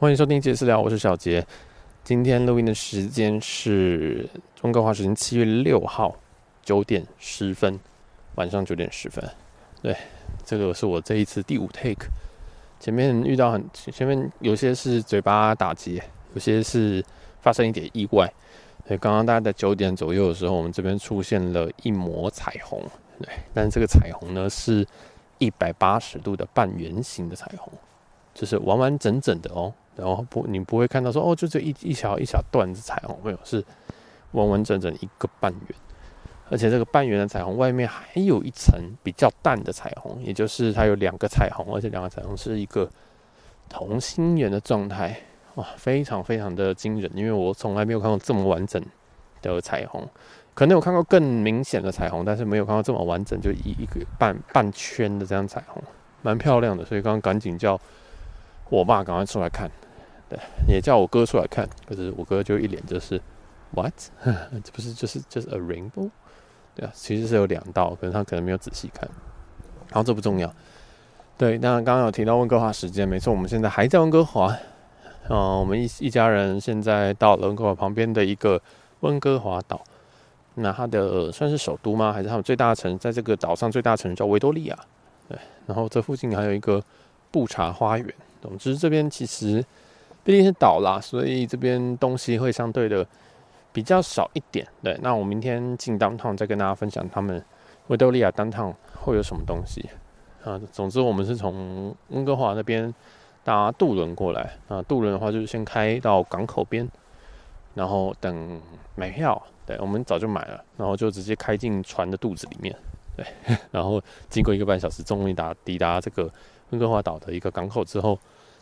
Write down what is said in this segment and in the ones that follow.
欢迎收听杰私聊，我是小杰。今天录音的时间是中哥华时间七月六号九点十分，晚上九点十分。对，这个是我这一次第五 take。前面遇到很，前面有些是嘴巴打结，有些是发生一点意外。所以刚刚大概在九点左右的时候，我们这边出现了一抹彩虹。对，但是这个彩虹呢，是一百八十度的半圆形的彩虹，就是完完整整的哦。然后不，你不会看到说哦，就这一一小一小段子彩虹，没有，是完完整整一个半圆，而且这个半圆的彩虹外面还有一层比较淡的彩虹，也就是它有两个彩虹，而且两个彩虹是一个同心圆的状态，哇，非常非常的惊人，因为我从来没有看过这么完整的彩虹，可能有看过更明显的彩虹，但是没有看到这么完整，就一一个半半圈的这样彩虹，蛮漂亮的，所以刚刚赶紧叫我爸赶快出来看。对，也叫我哥出来看，可是我哥就一脸就是 what，这不是就是就是 a rainbow，对啊，其实是有两道，可是他可能没有仔细看。然后这不重要，对，那刚刚有提到温哥华时间，没错，我们现在还在温哥华，嗯，我们一一家人现在到了温哥华旁边的一个温哥华岛，那它的算是首都吗？还是他们最大的城？在这个岛上最大的城叫维多利亚，对，然后这附近还有一个布查花园，总之这边其实。毕竟是岛啦，所以这边东西会相对的比较少一点。对，那我明天进 downtown 再跟大家分享他们维多利亚 downtown 会有什么东西啊。总之，我们是从温哥华那边搭渡轮过来啊。渡轮的话，就是先开到港口边，然后等买票。对，我们早就买了，然后就直接开进船的肚子里面。对，然后经过一个半小时，终于达抵达这个温哥华岛的一个港口之后，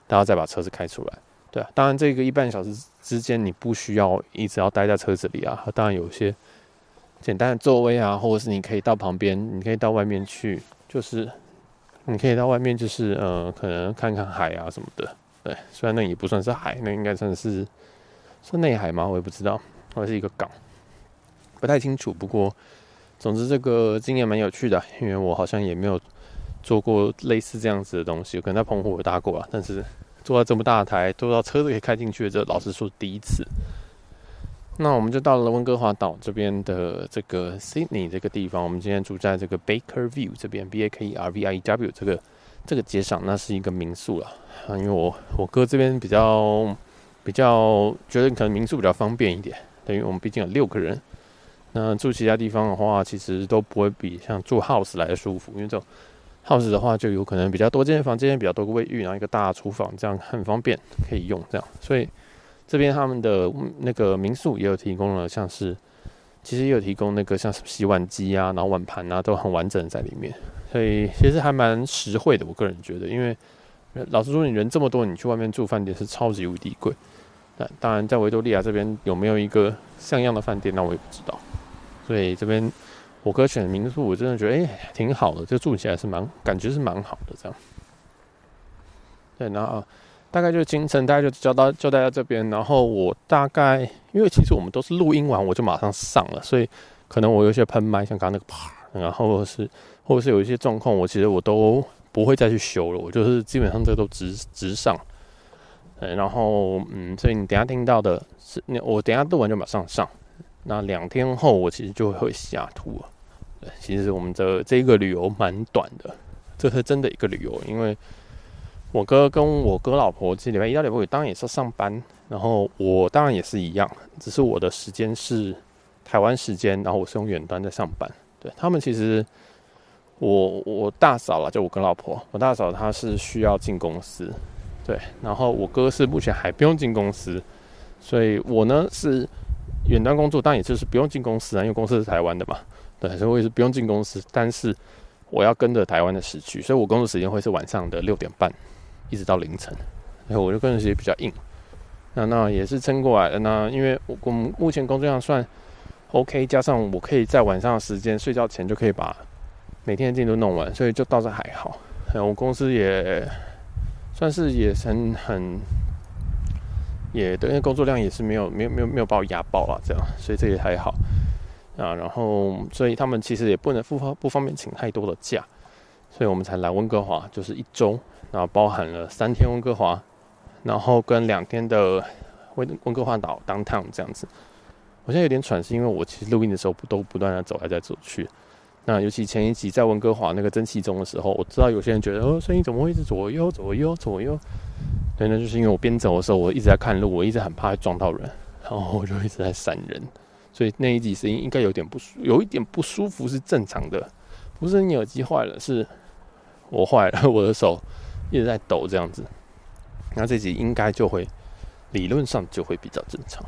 大家再把车子开出来。对，当然这个一半小时之间你不需要一直要待在车子里啊。当然有些简单的座位啊，或者是你可以到旁边，你可以到外面去，就是你可以到外面，就是呃，可能看看海啊什么的。对，虽然那也不算是海，那应该算是是内海吗？我也不知道，或者是一个港，不太清楚。不过总之这个经验蛮有趣的，因为我好像也没有做过类似这样子的东西，可能在澎湖有搭过啊，但是。坐到这么大台，坐到车子可以开进去，这老实说第一次。那我们就到了温哥华岛这边的这个 Sydney 这个地方。我们今天住在这个 Baker View 这边，B A K E R V I E W 这个这个街上，那是一个民宿了啊。因为我我哥这边比较比较觉得可能民宿比较方便一点，等于我们毕竟有六个人。那住其他地方的话，其实都不会比像住 house 来的舒服，因为这种。House 的话，就有可能比较多间房间，比较多个卫浴，然后一个大厨房，这样很方便可以用。这样，所以这边他们的那个民宿也有提供了，像是其实也有提供那个像洗碗机啊，然后碗盘啊，都很完整在里面。所以其实还蛮实惠的，我个人觉得。因为老实说，你人这么多，你去外面住饭店是超级无敌贵。那当然，在维多利亚这边有没有一个像样的饭店，那我也不知道。所以这边。我哥选的民宿，我真的觉得哎、挺好的，就住起来是蛮感觉是蛮好的这样。对，然后大概就行程，大概就交到交代在这边。然后我大概因为其实我们都是录音完我就马上上了，所以可能我有些喷麦，像刚刚那个啪，然后是 或者是有一些状况，我其实我都不会再去修了，我就是基本上这都直直上。对，然后嗯，所以你等下听到的是，我等下录完就马上上。那两天后我其实就会下图了。其实我们的这个旅游蛮短的，这是真的一个旅游，因为我哥跟我哥老婆这礼拜一到礼拜五当然也是上班，然后我当然也是一样，只是我的时间是台湾时间，然后我是用远端在上班。对，他们其实我我大嫂啦，就我跟老婆，我大嫂她是需要进公司，对，然后我哥是目前还不用进公司，所以我呢是远端工作，当然也就是不用进公司啊，因为公司是台湾的嘛。对，所以我也是不用进公司，但是我要跟着台湾的时区，所以我工作时间会是晚上的六点半，一直到凌晨。然后我就跟着时间比较硬，那那也是撑过来的。那因为我我们目前工作量算 OK，加上我可以在晚上的时间睡觉前就可以把每天的进度弄完，所以就倒是还好。我公司也算是也很很也对，因为工作量也是没有没有没有没有把我压爆了这样，所以这也还好。啊，然后所以他们其实也不能不方不方便请太多的假，所以我们才来温哥华，就是一周，然后包含了三天温哥华，然后跟两天的温温哥华岛 downtown 这样子。我现在有点喘，是因为我其实录音的时候不都不断的走来走去。那尤其前一集在温哥华那个蒸汽中的时候，我知道有些人觉得哦，声音怎么会一直左右左右左右？对，那就是因为我边走的时候，我一直在看路，我一直很怕撞到人，然后我就一直在闪人，所以那一集声音应该有点不舒，有一点不舒服是正常的，不是你耳机坏了，是我坏了，我的手一直在抖这样子。那这集应该就会理论上就会比较正常。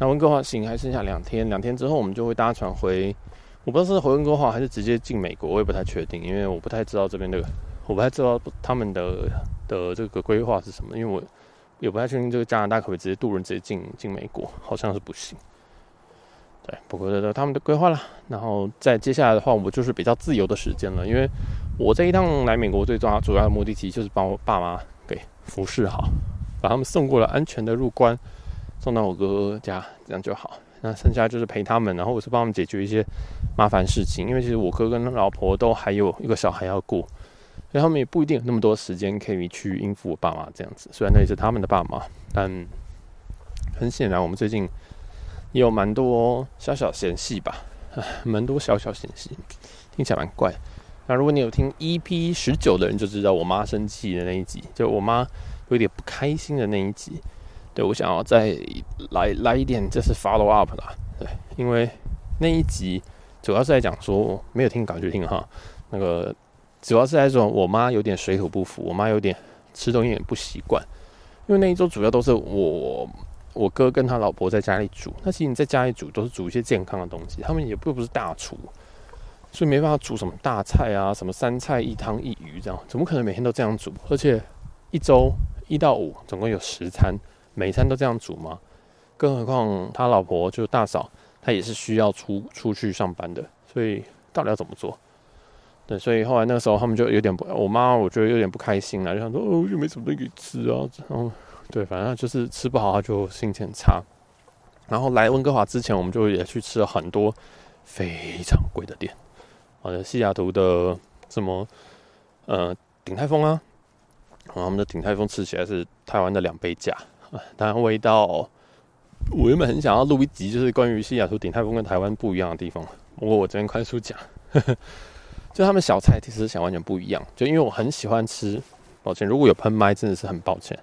那温哥华行还剩下两天，两天之后我们就会搭船回。我不知道是回温哥华还是直接进美国，我也不太确定，因为我不太知道这边的，我不太知道他们的的这个规划是什么，因为我也不太确定这个加拿大可不可以直接渡轮直接进进美国，好像是不行。对，不过这都他们的规划了。然后在接下来的话，我就是比较自由的时间了，因为我这一趟来美国最重要主要的目的其实就是把我爸妈给服侍好，把他们送过了安全的入关，送到我哥哥家，这样就好。那剩下就是陪他们，然后我是帮他们解决一些麻烦事情，因为其实我哥跟老婆都还有一个小孩要顾，所以他们也不一定有那么多时间可以去应付我爸妈这样子。虽然那也是他们的爸妈，但很显然我们最近也有蛮多小小嫌隙吧，蛮多小小嫌隙，听起来蛮怪。那如果你有听 EP 十九的人就知道，我妈生气的那一集，就我妈有点不开心的那一集。对，我想要再来来一点，就是 follow up 啦。对，因为那一集主要是在讲说，没有听稿就听哈。那个主要是在说，我妈有点水土不服，我妈有点吃东西有点不习惯。因为那一周主要都是我我哥跟他老婆在家里煮，那其实你在家里煮都是煮一些健康的东西，他们也不不是大厨，所以没办法煮什么大菜啊，什么三菜一汤一鱼这样，怎么可能每天都这样煮？而且一周一到五总共有十餐。每餐都这样煮吗？更何况他老婆就大嫂，她也是需要出出去上班的，所以到底要怎么做？对，所以后来那个时候他们就有点不，我妈我觉得有点不开心了，就想说哦，又没什么东西吃啊，然后对，反正就是吃不好，他就心情很差。然后来温哥华之前，我们就也去吃了很多非常贵的店，呃，西雅图的什么呃鼎泰丰啊，然后他们的鼎泰丰吃起来是台湾的两倍价。当然，味道，我原本很想要录一集，就是关于西雅图鼎泰丰跟台湾不一样的地方。不过我这边快速讲，就他们小菜其实想完全不一样。就因为我很喜欢吃，抱歉，如果有喷麦，真的是很抱歉。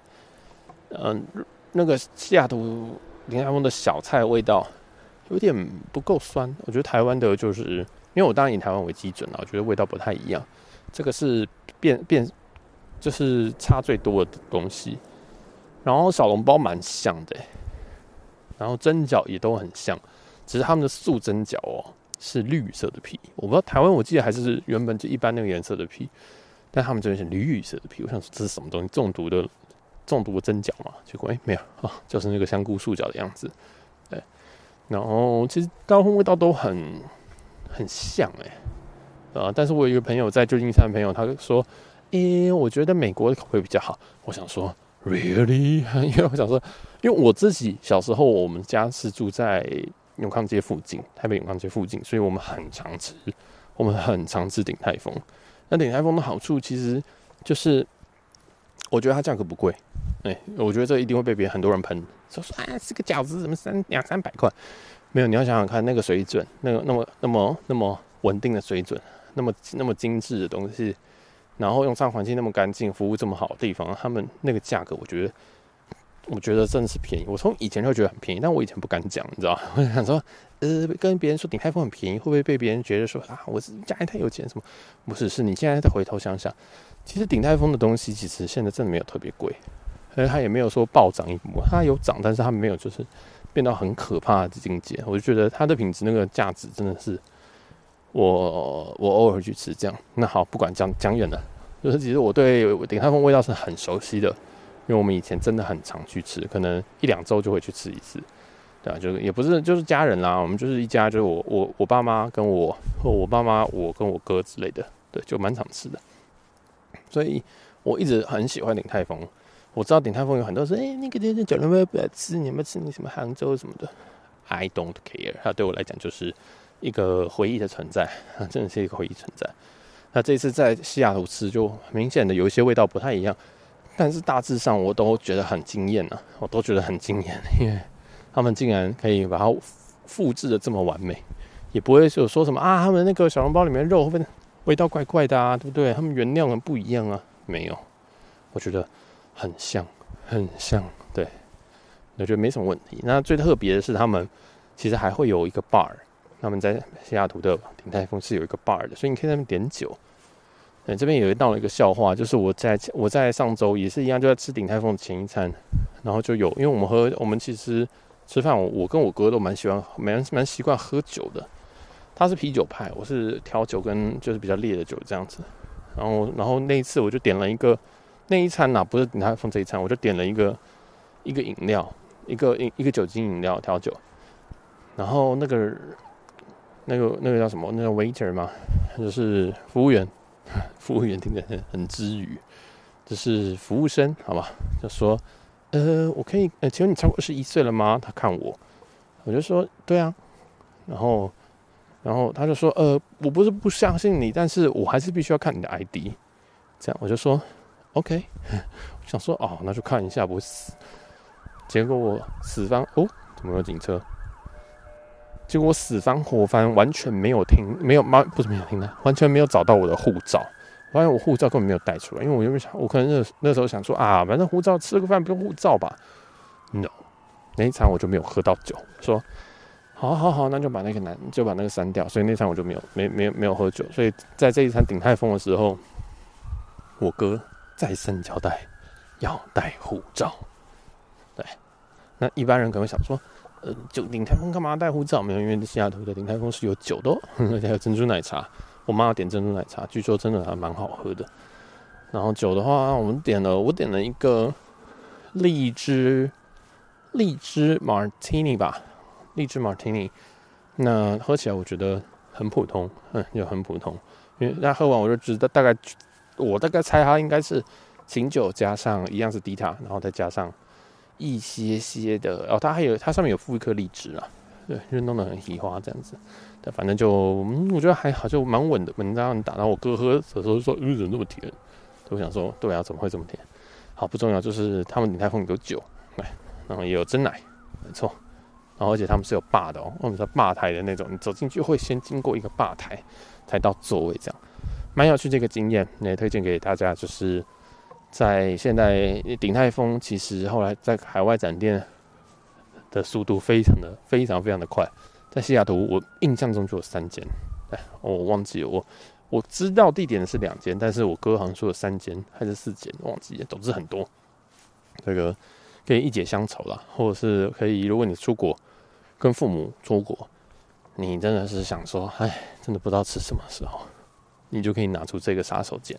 嗯，那个西雅图鼎泰丰的小菜味道有点不够酸。我觉得台湾的就是，因为我当然以台湾为基准了，我觉得味道不太一样。这个是变变，就是差最多的东西。然后小笼包蛮像的，然后蒸饺也都很像，只是他们的素蒸饺哦是绿色的皮，我不知道台湾我记得还是原本就一般那个颜色的皮，但他们这边是绿色的皮，我想说这是什么东西？中毒的中毒的蒸饺嘛？结果哎没有啊，就是那个香菇素饺的样子，对。然后其实大部分味道都很很像哎，啊，但是我有一个朋友在旧金山的朋友，他说，诶，我觉得美国的口味比较好，我想说。Really？因为我想说，因为我自己小时候，我们家是住在永康街附近，台北永康街附近，所以我们很常吃，我们很常吃鼎泰丰。那鼎泰丰的好处其实就是，我觉得它价格不贵。哎，我觉得这一定会被别人很多人喷，说说啊，这个饺子怎么三两三百块？没有，你要想想看，那个水准，那个那么那么那么稳定的水准，那么那么精致的东西。然后用餐环境那么干净，服务这么好的地方，他们那个价格，我觉得，我觉得真的是便宜。我从以前就觉得很便宜，但我以前不敢讲，你知道吗？我想说，呃，跟别人说鼎泰丰很便宜，会不会被别人觉得说啊，我是家里太有钱什么？不是，是你现在再回头想想，其实鼎泰丰的东西其实现在真的没有特别贵，而且它也没有说暴涨一波，它有涨，但是它没有就是变到很可怕的境界。我就觉得它的品质那个价值真的是。我我偶尔去吃这样，那好，不管讲讲远了，就是其实我对鼎泰丰味道是很熟悉的，因为我们以前真的很常去吃，可能一两周就会去吃一次，对啊，就是也不是就是家人啦，我们就是一家，就是我我我爸妈跟我或我爸妈我跟我哥之类的，对，就蛮常吃的，所以我一直很喜欢鼎泰丰。我知道鼎泰丰有很多说，哎、那个那个叫人们不要吃，你们吃你什么杭州什么的，I don't care，它对我来讲就是。一个回忆的存在，啊真的是一个回忆存在。那这次在西雅图吃，就明显的有一些味道不太一样。但是大致上我都觉得很惊艳啊，我都觉得很惊艳，因为他们竟然可以把它复制的这么完美，也不会有说什么啊，他们那个小笼包里面肉会不会味道怪怪的啊，对不对？他们原料很不一样啊，没有，我觉得很像，很像，对，我觉得没什么问题。那最特别的是，他们其实还会有一个 bar，他们在西雅图的鼎泰丰是有一个 bar 的，所以你可以在那边点酒。对，这边有一道一个笑话，就是我在我在上周也是一样，就在吃鼎泰丰的前一餐，然后就有，因为我们喝我们其实吃饭，我我跟我哥都蛮喜欢蛮蛮习惯喝酒的。他是啤酒派，我是调酒跟就是比较烈的酒这样子。然后然后那一次我就点了一个那一餐呐、不是鼎泰丰这一餐，我就点了一个一个饮料，一个一一个酒精饮料调酒。然后那个那个那个叫什么？那个 waiter 嘛，就是服务员。服务员听着很很之语，就是服务生，好吧？就说，呃，我可以，呃，请问你超过二十一岁了吗？他看我，我就说，对啊。然后，然后他就说，呃，我不是不相信你，但是我还是必须要看你的 ID。这样，我就说，OK。我想说，哦，那就看一下，不会死。结果我死方，哦，怎么有警车？结果我死翻活翻，完全没有听，没有妈，不是没有听的，完全没有找到我的护照。发现我护照根本没有带出来，因为我原本想，我可能那那时候想说啊，反正护照吃个饭不用护照吧。No，那一场我就没有喝到酒，说好好好，那就把那个男就把那个删掉。所以那场我就没有没没没有喝酒。所以在这一场鼎泰丰的时候，我哥再三交代要带护照。对，那一般人可能会想说。呃，就鼎泰丰干嘛带护照？没有，因为西雅图的鼎泰丰是有酒的，而且还有珍珠奶茶。我妈要点珍珠奶茶，据说真的还蛮好喝的。然后酒的话，我们点了，我点了一个荔枝荔枝 Martini 吧，荔枝 Martini。那喝起来我觉得很普通，嗯，就很普通。因为那喝完我就知道，大概我大概猜它应该是琴酒加上一样是低塔，然后再加上。一些些的哦，它还有它上面有附一颗荔枝啊，对，就弄得很喜花这样子。但，反正就嗯，我觉得还好，就蛮稳的。稳当你打到我哥喝的时候说，嗯，怎么那么甜？我想说，对啊，怎么会这么甜？好，不重要，就是他们鼎泰丰有酒，对，然后也有真奶，没错。然后而且他们是有吧的哦，我们说吧台的那种，你走进去会先经过一个吧台，才到座位这样，蛮有趣这个经验，也推荐给大家，就是。在现在鼎泰丰其实后来在海外展店的速度非常的非常非常的快，在西雅图我印象中就有三间，哎，我忘记，我我知道地点是两间，但是我哥好像说有三间还是四间，忘记了，总之很多，这个可以一解乡愁啦，或者是可以，如果你出国跟父母出国，你真的是想说，哎，真的不知道吃什么时候，你就可以拿出这个杀手锏。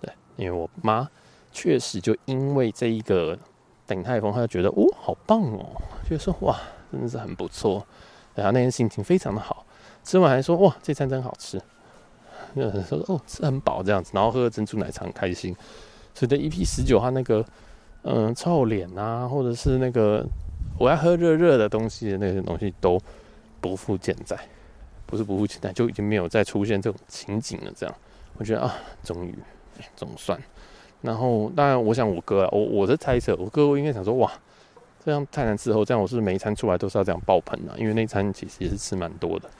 对因为我妈确实就因为这一个鼎泰丰，她就觉得哦，好棒哦，觉得说哇，真的是很不错，然后那天心情非常的好，吃完还说哇，这餐真好吃，有人说哦，吃很饱这样子，然后喝珍珠奶茶很开心，所以这 EP 十九，他那个嗯臭脸啊，或者是那个我要喝热热的东西那些东西都不复健在，不是不负期待，就已经没有再出现这种情景了。这样，我觉得啊，终于。总算，然后当然，我想我哥啊，我我的猜测，我哥应该想说，哇，这样太难伺候，这样我是不是每一餐出来都是要这样爆盆啊？因为那餐其实也是吃蛮多的，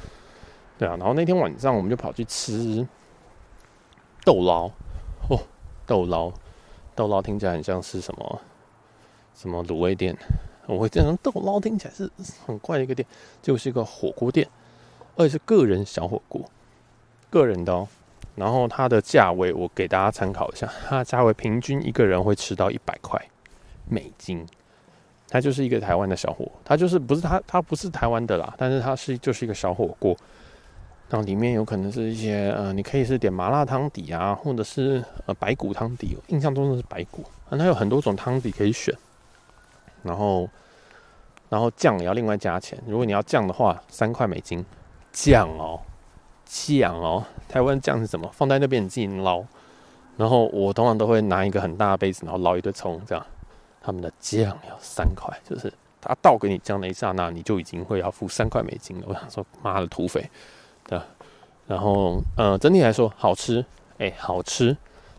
对啊。然后那天晚上我们就跑去吃豆捞哦，豆捞，豆捞听起来很像是什么什么卤味店，我会这样，豆捞听起来是很怪的一个店，就是一个火锅店，而且是个人小火锅，个人的哦。然后它的价位，我给大家参考一下。它的价位平均一个人会吃到一百块美金。它就是一个台湾的小火，它就是不是它，它不是台湾的啦，但是它是就是一个小火锅。然后里面有可能是一些呃，你可以是点麻辣汤底啊，或者是呃白骨汤底。印象中的是白骨，啊，它有很多种汤底可以选。然后，然后酱也要另外加钱。如果你要酱的话，三块美金。酱哦。酱哦，台湾酱是什么？放在那边你自己捞。然后我通常都会拿一个很大的杯子，然后捞一堆葱，这样。他们的酱要三块，就是他倒给你酱的一刹那，你就已经会要付三块美金了。我想说，妈的土匪，对。然后，呃，整体来说好吃，哎、好吃。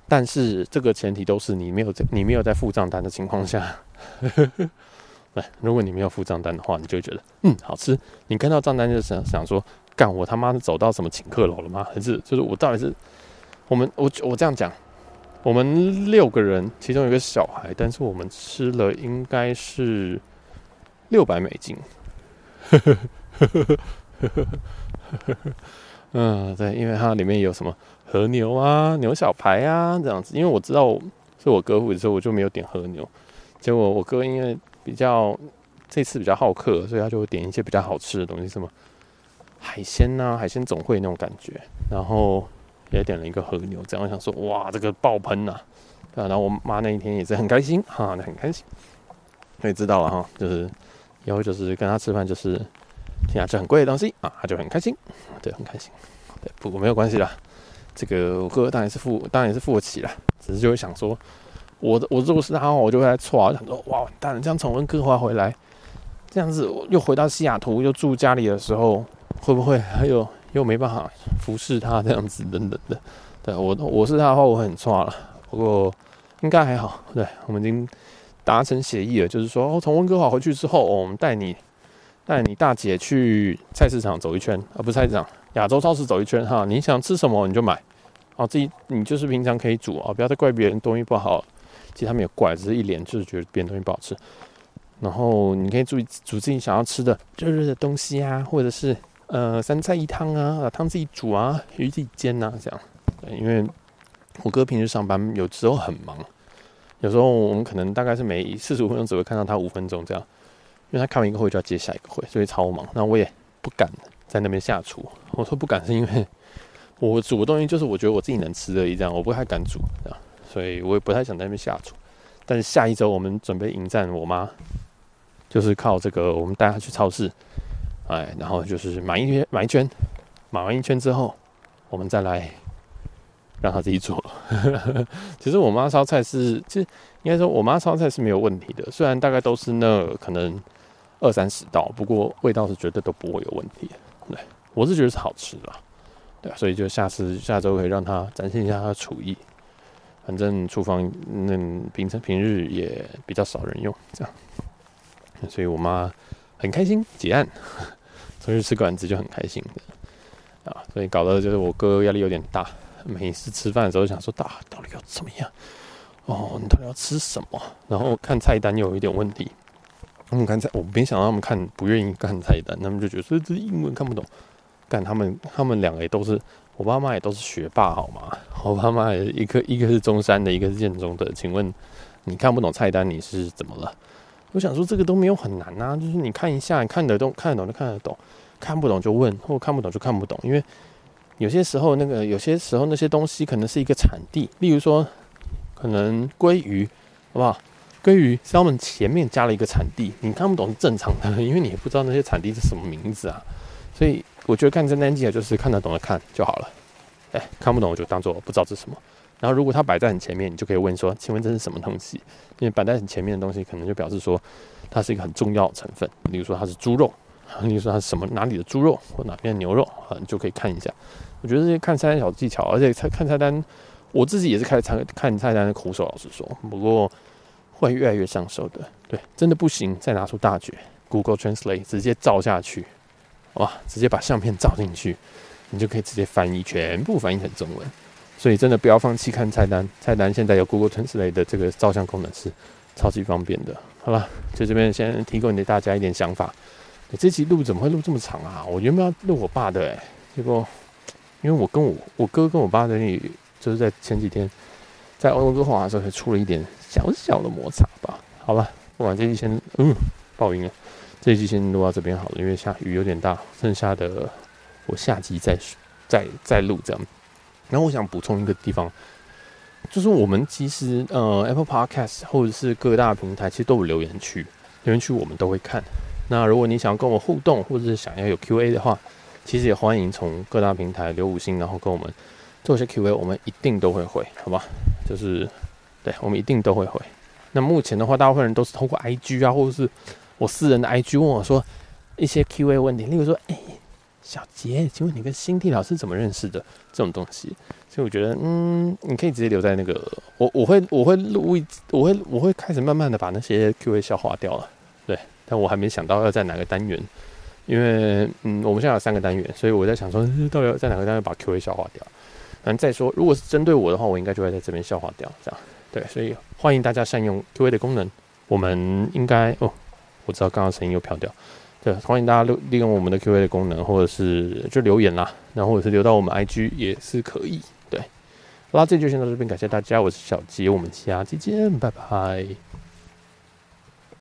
但是这个前提都是你没有在你没有在付账单的情况下。如果你没有付账单的话，你就会觉得嗯好吃。你看到账单就想想说，干我他妈走到什么请客楼了吗？还是就是我到底是我们我我这样讲，我们六个人，其中有个小孩，但是我们吃了应该是六百美金。嗯，对，因为它里面有什么和牛啊、牛小排啊这样子。因为我知道是我哥付的时候，我就没有点和牛。结果我哥因为比较这次比较好客，所以他就会点一些比较好吃的东西，什么海鲜呐、海鲜总会那种感觉，然后也点了一个和牛，这样我想说哇，这个爆喷呐！啊，然后我妈那一天也是很开心哈，那很开心，所以知道了哈，就是以后就是跟他吃饭就是听他吃很贵的东西啊，他就很开心，对，很开心，对，不过没有关系啦，这个我哥当然是付，当然也是付得起啦，只是就会想说。我的我如果是他，我就会来错啊！想说哇，完蛋了，这样从温哥华回来，这样子又回到西雅图又住家里的时候，会不会还有又没办法服侍他这样子等等的？对我我是他的话，我很错了。不过应该还好，对，我们已经达成协议了，就是说哦从温哥华回去之后，我们带你带你大姐去菜市场走一圈，啊不是菜市场，亚洲超市走一圈哈。你想吃什么你就买，哦，自己你就是平常可以煮啊，不要再怪别人东西不好。其实他没有怪，只是一脸就是觉得别人东西不好吃。然后你可以注意煮自己想要吃的热热的东西啊，或者是呃三菜一汤啊，汤自己煮啊，鱼自己煎啊，这样。因为我哥平时上班有时候很忙，有时候我们可能大概是每四十五分钟只会看到他五分钟这样，因为他开完一个会就要接下一个会，所以超忙。那我也不敢在那边下厨。我说不敢是因为我煮的东西就是我觉得我自己能吃而已，这样我不太敢煮这样。所以我也不太想在那边下厨，但是下一周我们准备迎战我妈，就是靠这个，我们带她去超市，哎，然后就是买一圈买一圈，买完一圈之后，我们再来让她自己做。其实我妈烧菜是，其实应该说我妈烧菜是没有问题的，虽然大概都是那可能二三十道，不过味道是绝对都不会有问题。对，我是觉得是好吃的，对，所以就下次下周可以让她展现一下她的厨艺。反正厨房那平常平日也比较少人用，这样，所以我妈很开心结案，出去吃馆子就很开心的啊，所以搞得就是我哥压力有点大，每次吃饭的时候想说，大到底要怎么样？哦，你到底要吃什么？然后看菜单又有一点问题，他们看菜，我没想到他们看不愿意看菜单，他们就觉得说这英文看不懂，干他们他们两个也都是。我爸妈也都是学霸，好吗？我爸妈也一个一个是中山的，一个是建中的。请问你看不懂菜单，你是怎么了？我想说这个都没有很难啊，就是你看一下，看得懂看得懂就看得懂，看不懂就问，或看不懂就看不懂。因为有些时候那个有些时候那些东西可能是一个产地，例如说可能鲑鱼，好不好？鲑鱼是他们前面加了一个产地，你看不懂是正常的，因为你也不知道那些产地是什么名字啊，所以。我觉得看菜单记得就是看得懂的看就好了，哎，看不懂我就当做不知道这是什么。然后如果它摆在很前面，你就可以问说：“请问这是什么东西？”因为摆在很前面的东西，可能就表示说它是一个很重要的成分。比如说它是猪肉，比如说它是什么哪里的猪肉或哪边的牛肉啊，你就可以看一下。我觉得这些看菜单小技巧，而且菜看菜单，我自己也是开始看菜单的苦手，老实说，不过会越来越上手的。对，真的不行，再拿出大绝，Google Translate 直接照下去。哇！直接把相片照进去，你就可以直接翻译，全部翻译成中文。所以真的不要放弃看菜单，菜单现在有 Google Translate 的这个照相功能是超级方便的。好了，就这边先提供给大家一点想法。这期录怎么会录这么长啊？我原本要录我爸的、欸，结果因为我跟我我哥跟我爸的那就是在前几天在温哥华的时候，才出了一点小小的摩擦吧。好了，不管这期先嗯爆音了。这一集先录到这边好了，因为下雨有点大，剩下的我下集再再再录这样。然后我想补充一个地方，就是我们其实呃 Apple Podcast 或者是各大平台其实都有留言区，留言区我们都会看。那如果你想要跟我互动，或者是想要有 Q&A 的话，其实也欢迎从各大平台留五星，然后跟我们做一些 Q&A，我们一定都会回，好吧？就是对我们一定都会回。那目前的话，大部分人都是通过 IG 啊，或者是。我私人的 IG 问我说一些 Q A 问题，例如说，哎、小杰，请问你跟新地老师怎么认识的？这种东西，所以我觉得，嗯，你可以直接留在那个，我我会我会录一，我会我会开始慢慢的把那些 Q&A 消化掉了，对，但我还没想到要在哪个单元，因为嗯，我们现在有三个单元，所以我在想说，到底要在哪个单元把 Q&A 消化掉？反正再说，如果是针对我的话，我应该就会在这边消化掉，这样，对，所以欢迎大家善用 Q&A 的功能，我们应该哦，我知道刚刚声音又飘掉。对，欢迎大家利利用我们的 Q&A 的功能，或者是就留言啦，然后或者是留到我们 IG 也是可以。对，好啦，这就先到这边，感谢大家，我是小杰，我们下期见，拜拜。